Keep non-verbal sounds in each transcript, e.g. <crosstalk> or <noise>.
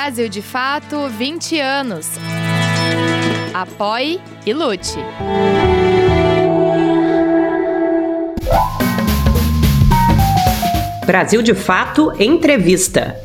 Brasil de Fato 20 anos. Apoie e lute. Brasil de Fato Entrevista.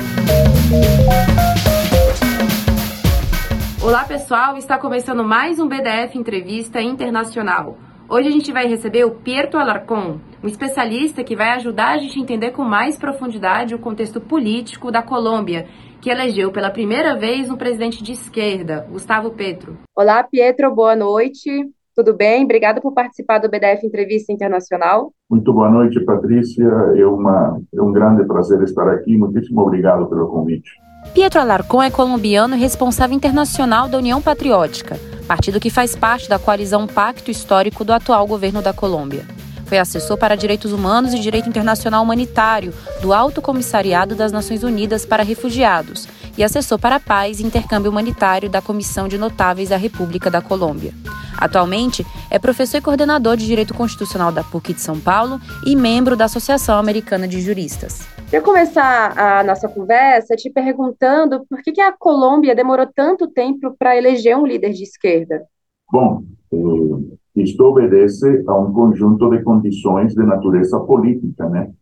Olá pessoal, está começando mais um BDF Entrevista Internacional. Hoje a gente vai receber o Pierto Alarcon, um especialista que vai ajudar a gente a entender com mais profundidade o contexto político da Colômbia, que elegeu pela primeira vez um presidente de esquerda, Gustavo Petro. Olá, Pietro, boa noite. Tudo bem? Obrigada por participar do BDF Entrevista Internacional. Muito boa noite, Patrícia. É, uma, é um grande prazer estar aqui. Muitíssimo obrigado pelo convite. Pietro Alarcón é colombiano e responsável internacional da União Patriótica, partido que faz parte da coalizão Pacto Histórico do atual governo da Colômbia. Foi assessor para direitos humanos e direito internacional humanitário do Alto Comissariado das Nações Unidas para Refugiados e assessor para a paz e intercâmbio humanitário da Comissão de Notáveis da República da Colômbia. Atualmente, é professor e coordenador de Direito Constitucional da PUC de São Paulo e membro da Associação Americana de Juristas. Queria começar a nossa conversa te perguntando por que, que a Colômbia demorou tanto tempo para eleger um líder de esquerda. Bom, eh, isto obedece a um conjunto de condições de natureza política, né?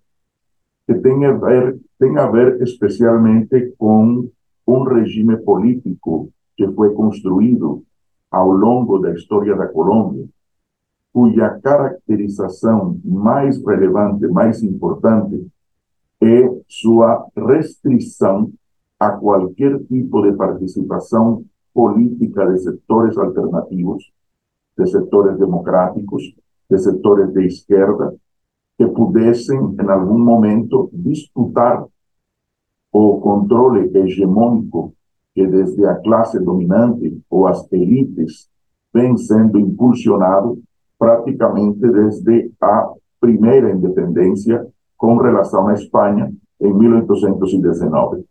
Que tem a ver, tem a ver especialmente com um regime político que foi construído ao longo da história da Colômbia, cuja caracterização mais relevante, mais importante, é sua restrição a qualquer tipo de participação política de setores alternativos de setores democráticos, de setores de esquerda, que pudessem, em algum momento, disputar o controle hegemônico que desde a classe dominante ou as elites vem sendo impulsionado praticamente desde a primeira independência com relação à Espanha em 1819.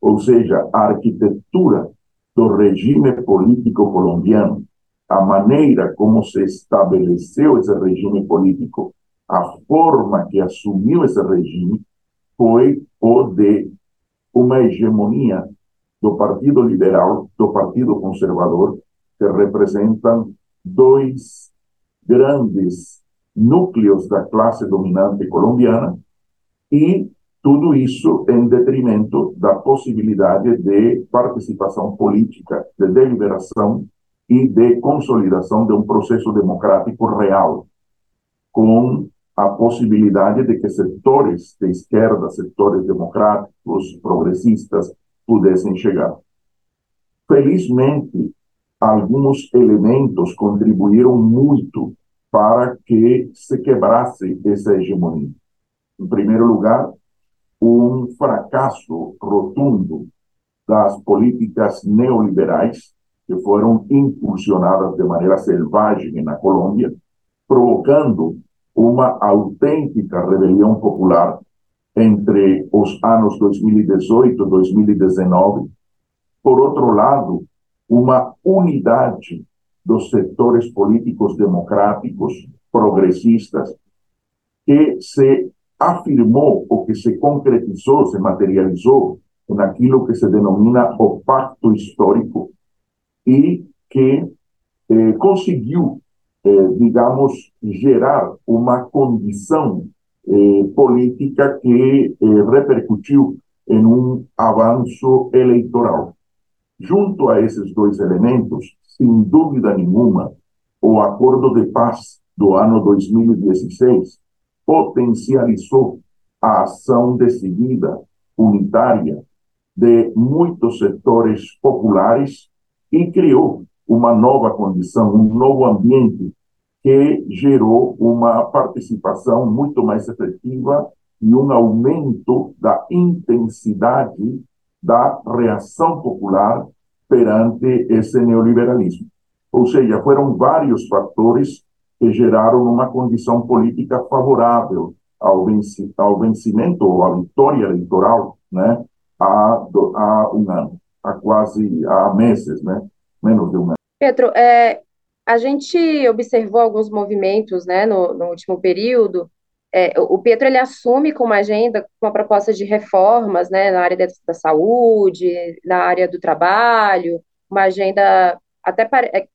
Ou seja, a arquitetura do regime político colombiano a maneira como se estabeleceu esse regime político, a forma que assumiu esse regime, foi o de uma hegemonia do Partido Liberal, do Partido Conservador, que representam dois grandes núcleos da classe dominante colombiana, e tudo isso em detrimento da possibilidade de participação política, de deliberação e de consolidação de um processo democrático real, com a possibilidade de que setores de esquerda, setores democráticos, progressistas, pudessem chegar. Felizmente, alguns elementos contribuíram muito para que se quebrasse essa hegemonia. Em primeiro lugar, um fracasso rotundo das políticas neoliberais que foram impulsionadas de maneira selvagem na Colômbia, provocando uma autêntica rebelião popular entre os anos 2018 e 2019. Por outro lado, uma unidade dos setores políticos democráticos, progressistas, que se afirmou ou que se concretizou, se materializou naquilo que se denomina o pacto histórico e que eh, conseguiu, eh, digamos, gerar uma condição eh, política que eh, repercutiu em um avanço eleitoral. Junto a esses dois elementos, sem dúvida nenhuma, o Acordo de Paz do ano 2016 potencializou a ação decidida, unitária, de muitos setores populares e criou uma nova condição, um novo ambiente que gerou uma participação muito mais efetiva e um aumento da intensidade da reação popular perante esse neoliberalismo. Ou seja, foram vários fatores que geraram uma condição política favorável ao, venci, ao vencimento ou à vitória eleitoral né, há, há um ano há quase há meses, né? Menos de um mês. Pedro, é, a gente observou alguns movimentos, né, no, no último período, é, o Pietro ele assume com uma agenda, com uma proposta de reformas né, na área da, da saúde, na área do trabalho, uma agenda até pare, é,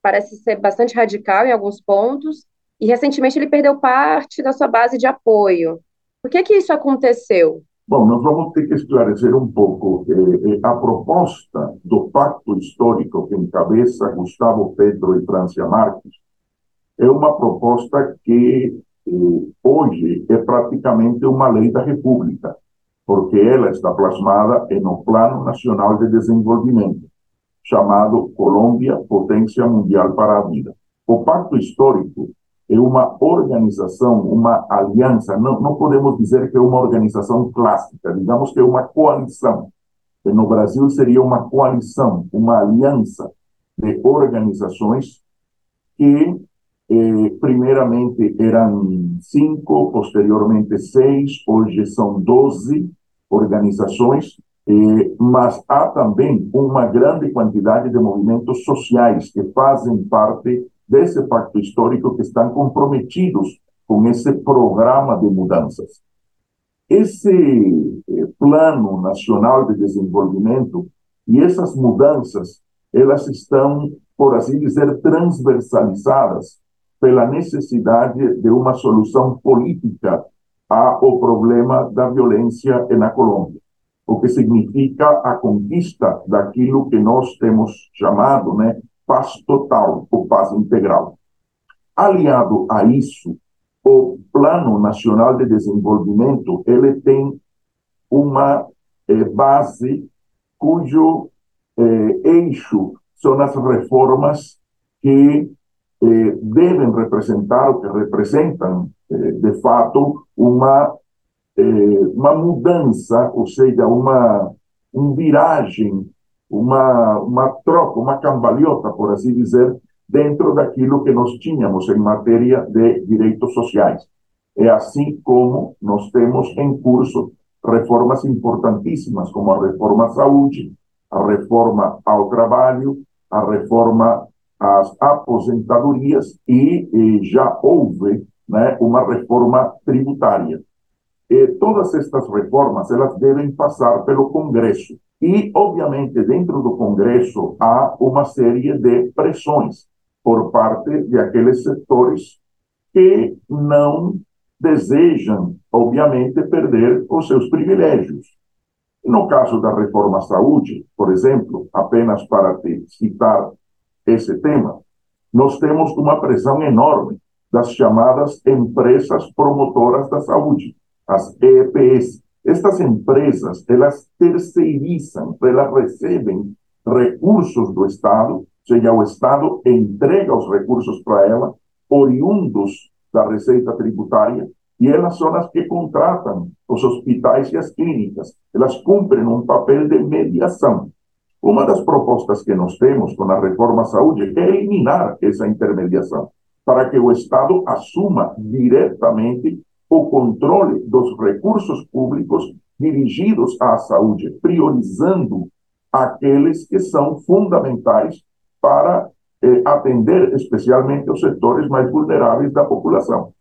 parece ser bastante radical em alguns pontos, e recentemente ele perdeu parte da sua base de apoio. Por que, que isso aconteceu? Bom, nós vamos ter que esclarecer um pouco. Eh, eh, a proposta do pacto histórico que encabeça Gustavo Petro e Francia Marques é uma proposta que eh, hoje é praticamente uma lei da República, porque ela está plasmada no Plano Nacional de Desenvolvimento, chamado Colômbia Potência Mundial para a Vida. O Pacto Histórico é uma organização, uma aliança, não, não podemos dizer que é uma organização clássica, digamos que é uma coalição. No Brasil seria uma coalição, uma aliança de organizações que, eh, primeiramente, eram cinco, posteriormente seis, hoje são doze organizações, eh, mas há também uma grande quantidade de movimentos sociais que fazem parte desse pacto histórico que estão comprometidos com esse programa de mudanças. Esse eh, plano nacional de desenvolvimento e essas mudanças, elas estão, por assim dizer, transversalizadas pela necessidade de uma solução política ao problema da violência na Colômbia, o que significa a conquista daquilo que nós temos chamado, né, paz total ou paz integral. Aliado a isso, o Plano Nacional de Desenvolvimento ele tem uma eh, base cujo eh, eixo são as reformas que eh, devem representar, que representam, eh, de fato, uma, eh, uma mudança, ou seja, uma, uma viragem uma, uma troca, uma cambalhota, por assim dizer, dentro daquilo que nós tínhamos em matéria de direitos sociais. É assim como nós temos em curso reformas importantíssimas, como a reforma à saúde, a reforma ao trabalho, a reforma às aposentadorias e, e já houve né, uma reforma tributária. E todas estas reformas elas devem passar pelo Congresso. E, obviamente, dentro do Congresso há uma série de pressões por parte de aqueles setores que não desejam, obviamente, perder os seus privilégios. No caso da reforma à saúde, por exemplo, apenas para citar esse tema, nós temos uma pressão enorme das chamadas empresas promotoras da saúde, as EPS, estas empresas, elas terceirizam, elas recebem recursos do Estado, ou seja, o Estado entrega os recursos para ela, oriundos da receita tributária, e elas são as que contratam os hospitais e as clínicas. Elas cumprem um papel de mediação. Uma das propostas que nós temos com a reforma à saúde é eliminar essa intermediação, para que o Estado assuma diretamente o controle dos recursos públicos dirigidos à saúde, priorizando aqueles que são fundamentais para eh, atender especialmente os setores mais vulneráveis da população.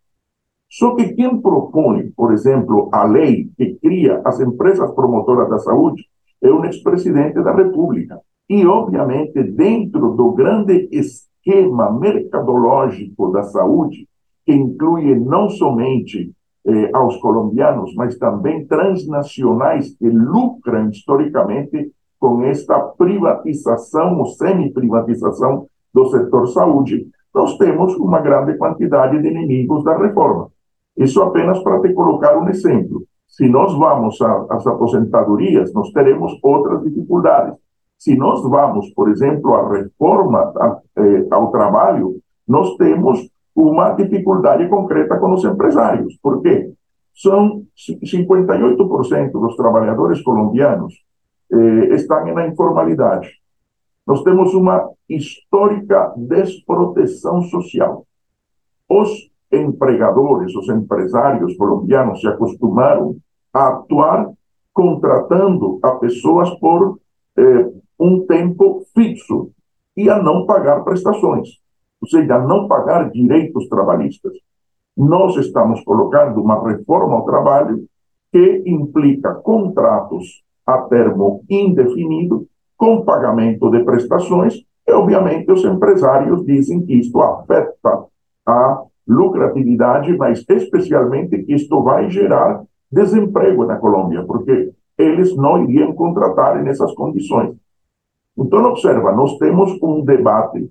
Só que quem propõe, por exemplo, a lei que cria as empresas promotoras da saúde é um ex-presidente da República. E, obviamente, dentro do grande esquema mercadológico da saúde, que inclui não somente eh, aos colombianos, mas também transnacionais que lucram historicamente com esta privatização ou semi-privatização do setor saúde, nós temos uma grande quantidade de inimigos da reforma. Isso apenas para te colocar um exemplo. Se nós vamos às aposentadorias, nós teremos outras dificuldades. Se nós vamos, por exemplo, à reforma eh, ao trabalho, nós temos uma dificuldade concreta com os empresários. Por quê? São 58% dos trabalhadores colombianos eh, estão na informalidade. Nós temos uma histórica desproteção social. Os empregadores, os empresários colombianos se acostumaram a atuar contratando a pessoas por eh, um tempo fixo e a não pagar prestações ou seja, não pagar direitos trabalhistas. nós estamos colocando uma reforma ao trabalho que implica contratos a termo indefinido, com pagamento de prestações, e obviamente os empresários dizem que isto afeta a lucratividade, mas especialmente que isto vai gerar desemprego na Colômbia, porque eles não iriam contratar nessas condições. Então, observa, nós temos um debate,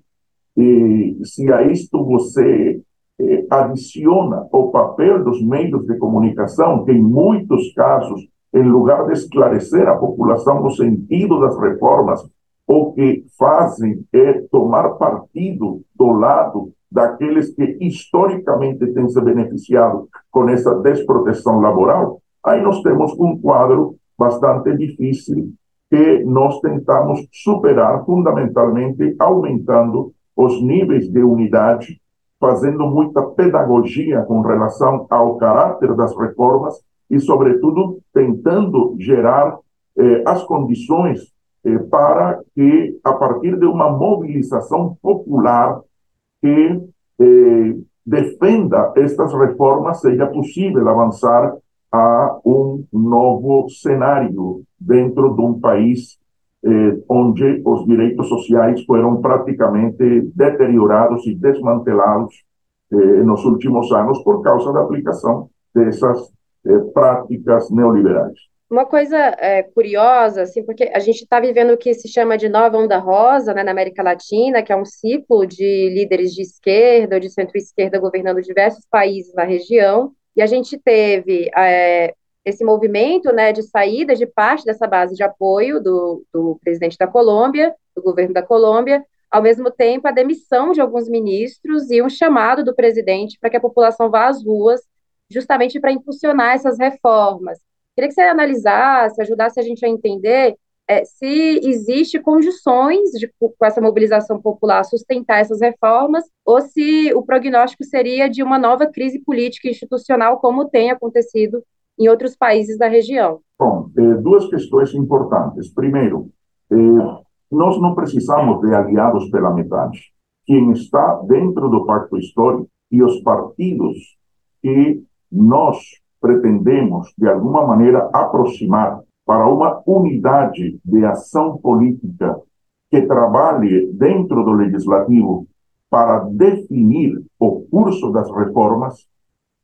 e se a isto você eh, adiciona o papel dos meios de comunicação, que em muitos casos, em lugar de esclarecer a população no sentido das reformas, o que fazem é tomar partido do lado daqueles que historicamente têm se beneficiado com essa desproteção laboral, aí nós temos um quadro bastante difícil que nós tentamos superar fundamentalmente aumentando os níveis de unidade, fazendo muita pedagogia com relação ao caráter das reformas e, sobretudo, tentando gerar eh, as condições eh, para que, a partir de uma mobilização popular que eh, defenda estas reformas, seja possível avançar a um novo cenário dentro de um país eh, onde os direitos sociais foram praticamente deteriorados e desmantelados eh, nos últimos anos por causa da aplicação dessas eh, práticas neoliberais. Uma coisa é, curiosa, assim, porque a gente está vivendo o que se chama de nova onda rosa né, na América Latina, que é um ciclo de líderes de esquerda ou de centro-esquerda governando diversos países na região, e a gente teve é, esse movimento né, de saída de parte dessa base de apoio do, do presidente da Colômbia, do governo da Colômbia, ao mesmo tempo a demissão de alguns ministros e um chamado do presidente para que a população vá às ruas, justamente para impulsionar essas reformas. Queria que você analisasse, ajudasse a gente a entender é, se existe condições de, com essa mobilização popular, sustentar essas reformas, ou se o prognóstico seria de uma nova crise política e institucional, como tem acontecido em outros países da região. Bom, eh, duas questões importantes. Primeiro, eh, nós não precisamos de aliados pela metade. Quem está dentro do pacto histórico e os partidos que nós pretendemos, de alguma maneira, aproximar para uma unidade de ação política que trabalhe dentro do legislativo para definir o curso das reformas,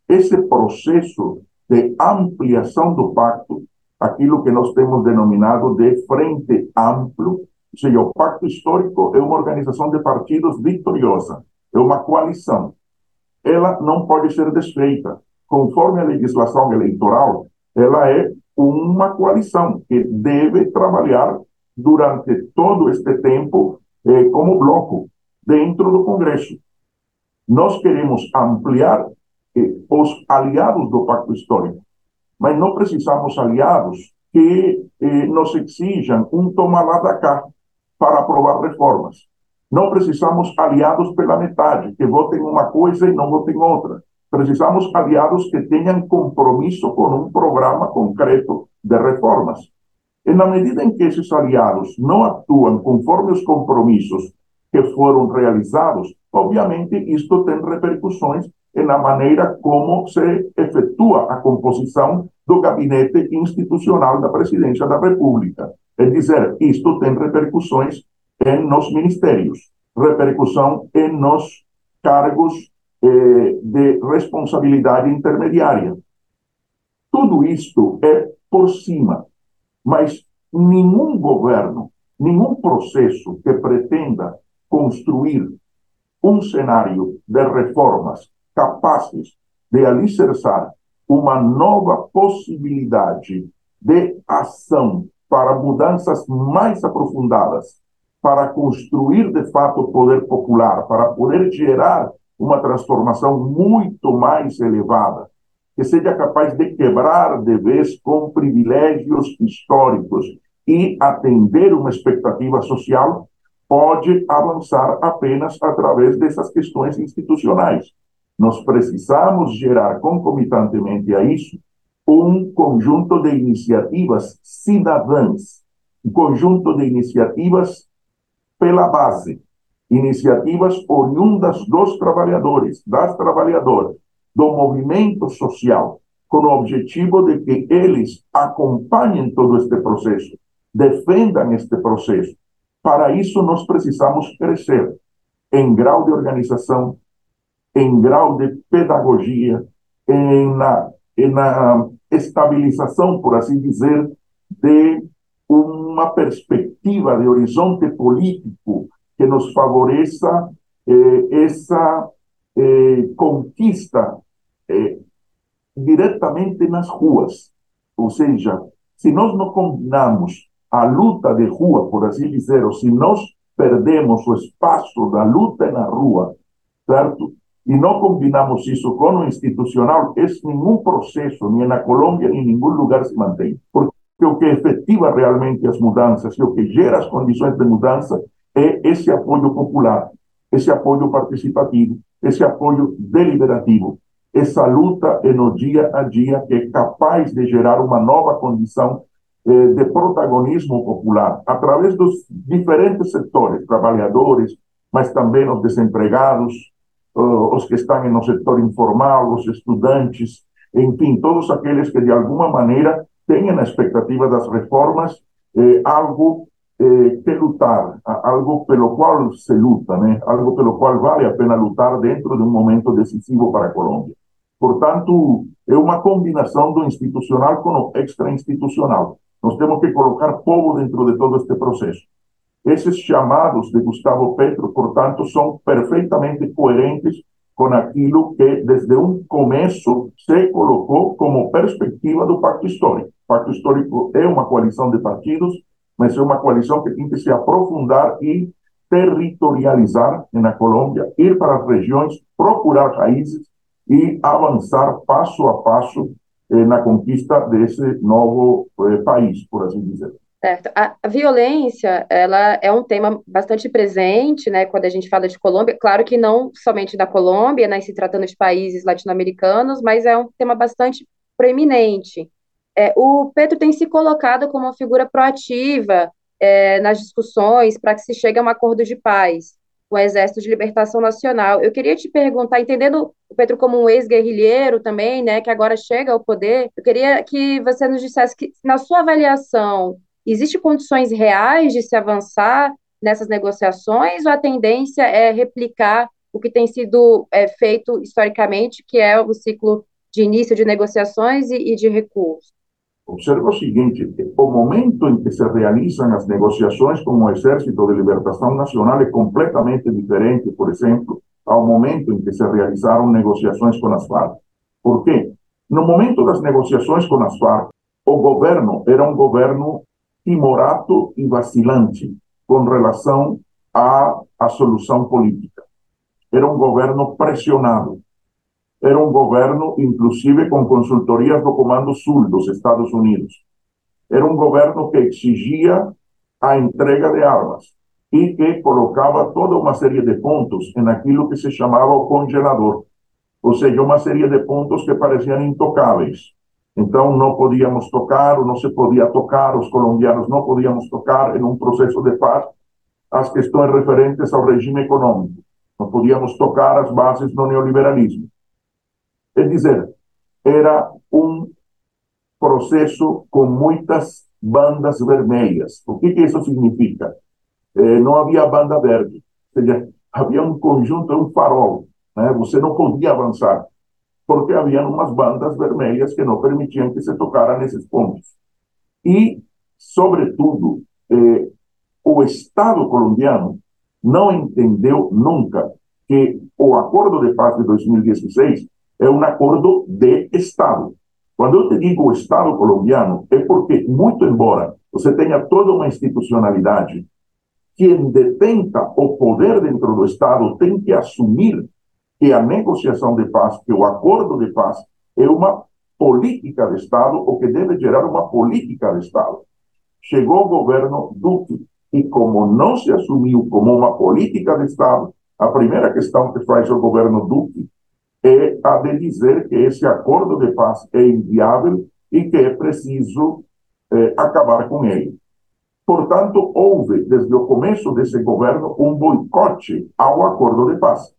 esse processo de ampliação do pacto, aquilo que nós temos denominado de Frente Amplo, ou seja, o Pacto Histórico é uma organização de partidos vitoriosa, é uma coalição. Ela não pode ser desfeita. Conforme a legislação eleitoral, ela é uma coalição que deve trabalhar durante todo este tempo eh, como bloco dentro do Congresso. Nós queremos ampliar os aliados do Pacto Histórico, mas não precisamos aliados que eh, nos exijam um tomar lá da cá para aprovar reformas. Não precisamos aliados pela metade, que votem uma coisa e não votem outra. Precisamos aliados que tenham compromisso com um programa concreto de reformas. E na medida em que esses aliados não atuam conforme os compromissos que foram realizados, obviamente isto tem repercussões na maneira como se efetua a composição do gabinete institucional da presidência da República. É dizer, isto tem repercussões nos ministérios, repercussão nos cargos eh, de responsabilidade intermediária. Tudo isto é por cima, mas nenhum governo, nenhum processo que pretenda construir um cenário de reformas capazes de alicerçar uma nova possibilidade de ação para mudanças mais aprofundadas, para construir de fato o poder popular, para poder gerar uma transformação muito mais elevada, que seja capaz de quebrar de vez com privilégios históricos e atender uma expectativa social, pode avançar apenas através dessas questões institucionais. Nós precisamos gerar concomitantemente a isso um conjunto de iniciativas cidadãs, um conjunto de iniciativas pela base, iniciativas oriundas dos trabalhadores, das trabalhadoras, do movimento social, com o objetivo de que eles acompanhem todo este processo, defendam este processo. Para isso, nós precisamos crescer em grau de organização, em grau de pedagogia, em na, em na estabilização, por assim dizer, de uma perspectiva de horizonte político que nos favoreça eh, essa eh, conquista eh, diretamente nas ruas. Ou seja, se nós não combinamos a luta de rua, por assim dizer, ou se nós perdemos o espaço da luta na rua, certo? E não combinamos isso com o institucional, esse nenhum processo, nem na Colômbia, nem em nenhum lugar se mantém. Porque o que efetiva realmente as mudanças e o que gera as condições de mudança é esse apoio popular, esse apoio participativo, esse apoio deliberativo, essa luta no dia a dia que é capaz de gerar uma nova condição eh, de protagonismo popular através dos diferentes setores, trabalhadores, mas também os desempregados, os que estão no setor informal, os estudantes, enfim, todos aqueles que de alguma maneira têm a expectativa das reformas eh, algo eh, que lutar, algo pelo qual se luta, né? algo pelo qual vale a pena lutar dentro de um momento decisivo para a Colômbia. Portanto, é uma combinação do institucional com o extra-institucional. Nós temos que colocar povo dentro de todo este processo. Esses chamados de Gustavo Petro, portanto, são perfeitamente coerentes com aquilo que, desde um começo, se colocou como perspectiva do Pacto Histórico. O Pacto Histórico é uma coalição de partidos mas é uma coalição que tem que se aprofundar e territorializar na Colômbia, ir para as regiões, procurar raízes e avançar passo a passo eh, na conquista desse novo eh, país, por assim dizer. Certo. A, violência, ela é um tema bastante presente, né, quando a gente fala de Colômbia. Claro que não somente da Colômbia, né, se tratando de países latino-americanos, mas é um tema bastante proeminente. É, o Petro tem se colocado como uma figura proativa é, nas discussões para que se chegue a um acordo de paz com o Exército de Libertação Nacional. Eu queria te perguntar, entendendo o Petro como um ex-guerrilheiro também, né, que agora chega ao poder, eu queria que você nos dissesse que, na sua avaliação, existe condições reais de se avançar nessas negociações ou a tendência é replicar o que tem sido é, feito historicamente, que é o ciclo de início de negociações e, e de recursos? Observa o seguinte, o momento em que se realizam as negociações com o Exército de Libertação Nacional é completamente diferente, por exemplo, ao momento em que se realizaram negociações com as FARC. Por quê? No momento das negociações com as FARC, o governo era um governo timorato e vacilante com relação à, à solução política. Era um governo pressionado, era um governo, inclusive, com consultorias do Comando Sul dos Estados Unidos. Era um governo que exigia a entrega de armas e que colocava toda uma série de pontos naquilo que se chamava o congelador, ou seja, uma série de pontos que pareciam intocáveis. Então, não podíamos tocar, ou não se podia tocar, os colombianos não podíamos tocar em um processo de paz as questões referentes ao regime econômico. Não podíamos tocar as bases do neoliberalismo. É dizer, era um processo com muitas bandas vermelhas. O que, que isso significa? Eh, não havia banda verde, ou seja, <laughs> havia um conjunto, um farol. Né? Você não podia avançar, porque havia umas bandas vermelhas que não permitiam que se tocara nesses pontos. E, sobretudo, eh, o Estado colombiano não entendeu nunca que o Acordo de Paz de 2016 é um acordo de Estado. Quando eu te digo Estado colombiano, é porque, muito embora você tenha toda uma institucionalidade, quem detenta o poder dentro do Estado tem que assumir que a negociação de paz, que o acordo de paz, é uma política de Estado, o que deve gerar uma política de Estado. Chegou o governo Duque, e como não se assumiu como uma política de Estado, a primeira questão que faz o governo Duque é a de dizer que esse acordo de paz é inviável e que é preciso é, acabar com ele. Portanto, houve, desde o começo desse governo, um boicote ao acordo de paz.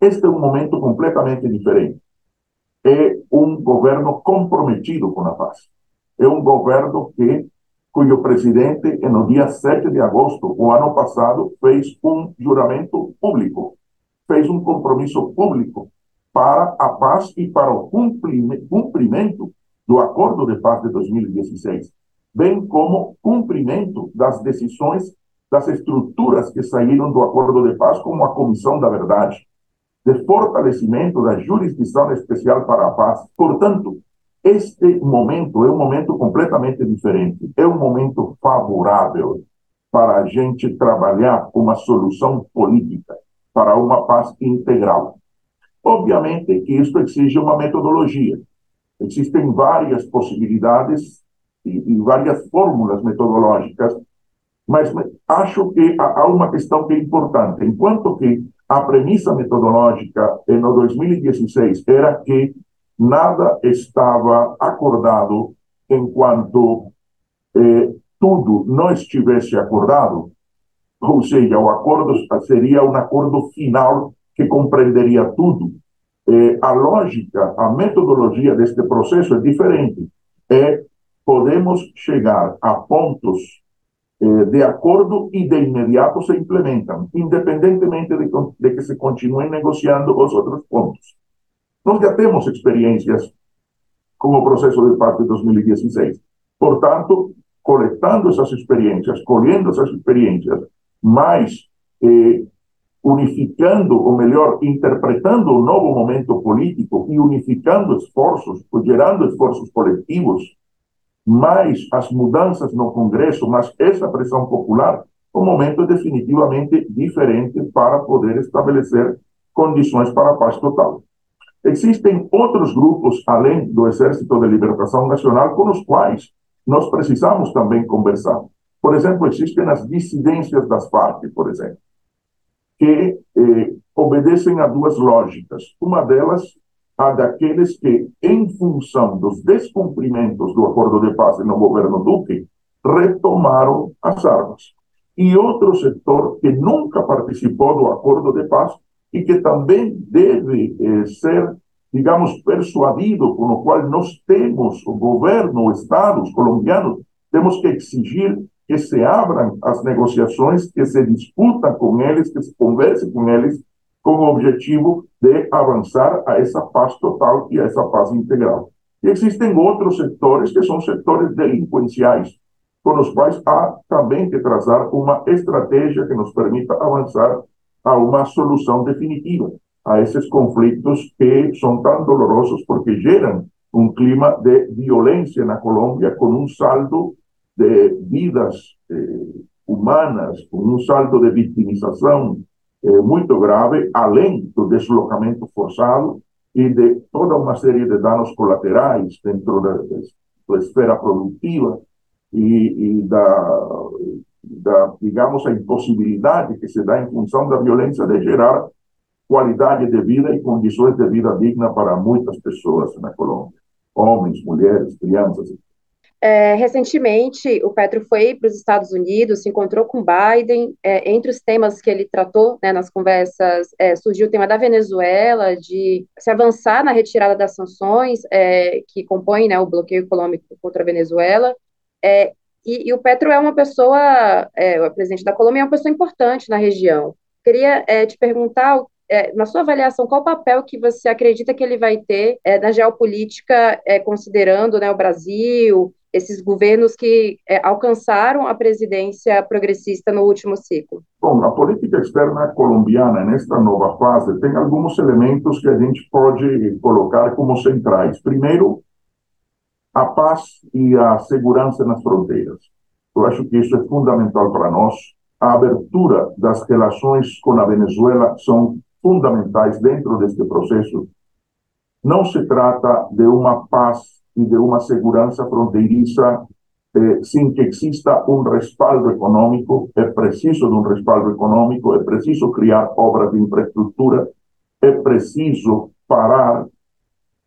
Este é um momento completamente diferente. é um governo comprometido com a paz. É um governo que cujo presidente, no dia 7 de agosto, o ano passado, fez um juramento público, fez um compromisso público para a paz e para o cumprimento do Acordo de Paz de 2016, bem como cumprimento das decisões das estruturas que saíram do Acordo de Paz, como a Comissão da Verdade, de fortalecimento da jurisdição especial para a paz. Portanto, este momento é um momento completamente diferente, é um momento favorável para a gente trabalhar uma solução política para uma paz integral. Obviamente que isso exige uma metodologia. Existem várias possibilidades e, e várias fórmulas metodológicas, mas acho que há uma questão que é importante. Enquanto que a premissa metodológica no 2016 era que nada estava acordado enquanto eh, tudo não estivesse acordado, ou seja, o acordo seria um acordo final que compreenderia tudo. Eh, a lógica, a metodologia deste processo é diferente. É podemos chegar a pontos eh, de acordo e de imediato se implementam, independentemente de, de que se continuem negociando os outros pontos. Nós já temos experiências com o processo de paz de 2016. Portanto, coletando essas experiências, colhendo essas experiências, mas eh, unificando, ou melhor, interpretando o novo momento político e unificando esforços, gerando esforços coletivos, mais as mudanças no Congresso, mas essa pressão popular, o momento é definitivamente diferente para poder estabelecer condições para a paz total. Existem outros grupos, além do Exército de Libertação Nacional, com os quais nós precisamos também conversar. Por exemplo, existem as dissidências das Farc, por exemplo, que eh, obedecem a duas lógicas. Uma delas, a daqueles que, em função dos descumprimentos do acordo de paz no governo Duque, retomaram as armas. E outro setor que nunca participou do acordo de paz e que também deve eh, ser, digamos, persuadido, com o qual nós temos, o governo, os estados colombianos, temos que exigir que se abram as negociações, que se discuta com eles, que se converse com eles, com o objetivo de avançar a essa paz total e a essa paz integral. E existem outros setores que são setores delinquenciais, com os quais há também que traçar uma estratégia que nos permita avançar a uma solução definitiva a esses conflitos que são tão dolorosos porque geram um clima de violência na Colômbia com um saldo de vidas eh, humanas, com um saldo de vitimização eh, muito grave, além do deslocamento forçado e de toda uma série de danos colaterais dentro da, da esfera produtiva e, e da da, digamos, a impossibilidade que se dá em função da violência de gerar qualidade de vida e condições de vida digna para muitas pessoas na Colômbia, homens, mulheres, crianças. É, recentemente, o Petro foi para os Estados Unidos, se encontrou com Biden. É, entre os temas que ele tratou né, nas conversas, é, surgiu o tema da Venezuela, de se avançar na retirada das sanções é, que compõem né, o bloqueio econômico contra a Venezuela. É, e, e, o Petro é uma pessoa, é, o presidente da Colômbia é uma pessoa importante na região. Queria te perguntar, é, na sua avaliação, qual o papel que você acredita que ele vai ter é, na geopolítica, é, considerando né, o Brasil, esses governos que é, alcançaram a presidência progressista no último ciclo? Bom, a política externa colombiana, nesta nova fase, tem alguns elementos que a gente pode colocar como centrais. Primeiro, a paz e a segurança nas fronteiras. Eu acho que isso é fundamental para nós. A abertura das relações com a Venezuela são fundamentais dentro deste processo. Não se trata de uma paz e de uma segurança fronteiriça eh, sem que exista um respaldo econômico. É preciso de um respaldo econômico, é preciso criar obras de infraestrutura, é preciso parar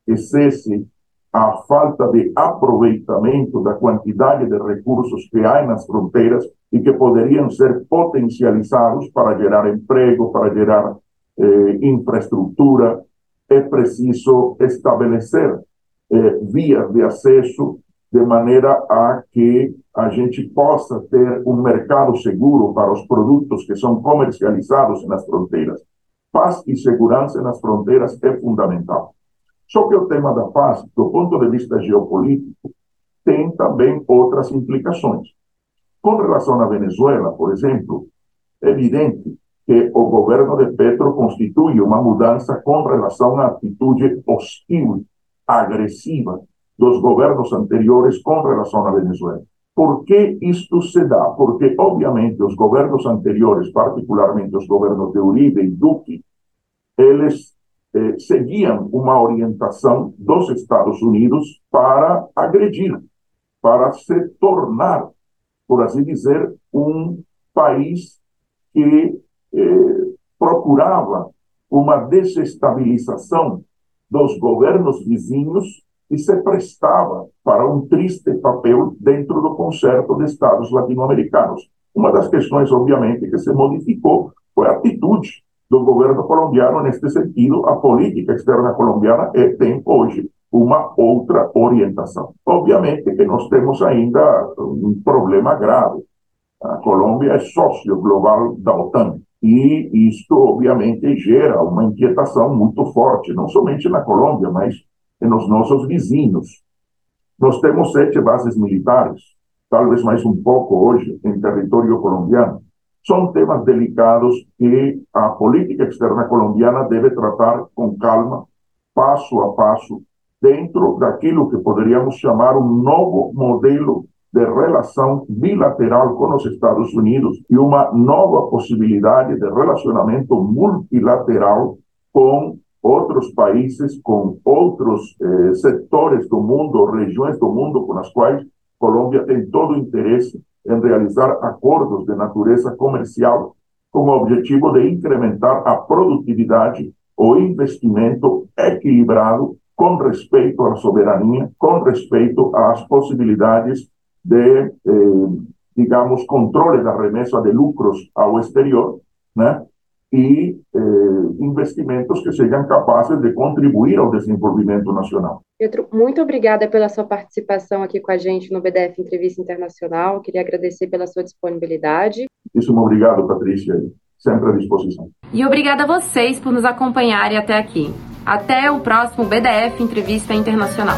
que cesse a falta de aproveitamento da quantidade de recursos que há nas fronteiras e que poderiam ser potencializados para gerar emprego, para gerar eh, infraestrutura. é preciso estabelecer eh, vias de acesso de maneira a que a gente possa ter um mercado seguro para os produtos que são comercializados nas fronteiras. Paz e segurança nas fronteiras é fundamental. Só que o tema da paz, do ponto de vista geopolítico, tem também outras implicações. Com relação à Venezuela, por exemplo, é evidente que o governo de Petro constitui uma mudança com relação à atitude hostil, agressiva dos governos anteriores com relação à Venezuela. Por que isto se dá? Porque, obviamente, os governos anteriores, particularmente os governos de Uribe e Duque, eles eh, seguiam uma orientação dos Estados Unidos para agredir, para se tornar, por assim dizer, um país que eh, procurava uma desestabilização dos governos vizinhos e se prestava para um triste papel dentro do concerto de Estados latino-americanos. Uma das questões, obviamente, que se modificou foi a atitude do governo colombiano neste sentido. A política externa colombiana é, tem hoje uma outra orientação. Obviamente que nós temos ainda um problema grave. A Colômbia é sócio global da OTAN. E isto, obviamente, gera uma inquietação muito forte, não somente na Colômbia, mas nos nossos vizinhos. Nós temos sete bases militares, talvez mais um pouco hoje, em território colombiano. São temas delicados que a política externa colombiana deve tratar com calma, passo a passo, dentro daquilo que poderíamos chamar um novo modelo de relação bilateral com os Estados Unidos e uma nova possibilidade de relacionamento multilateral com outros países, com outros eh, setores do mundo, regiões do mundo com as quais Colômbia tem todo o interesse em realizar acordos de natureza comercial com o objetivo de incrementar a produtividade, o investimento equilibrado com respeito à soberania, com respeito às possibilidades de, eh, digamos, controle da remessa de lucros ao exterior, né? e eh, investimentos que sejam capazes de contribuir ao desenvolvimento nacional. Pietro, muito obrigada pela sua participação aqui com a gente no BDF Entrevista Internacional. Queria agradecer pela sua disponibilidade. Isso, obrigado, Patrícia. Sempre à disposição. E obrigada a vocês por nos acompanharem até aqui. Até o próximo BDF Entrevista Internacional.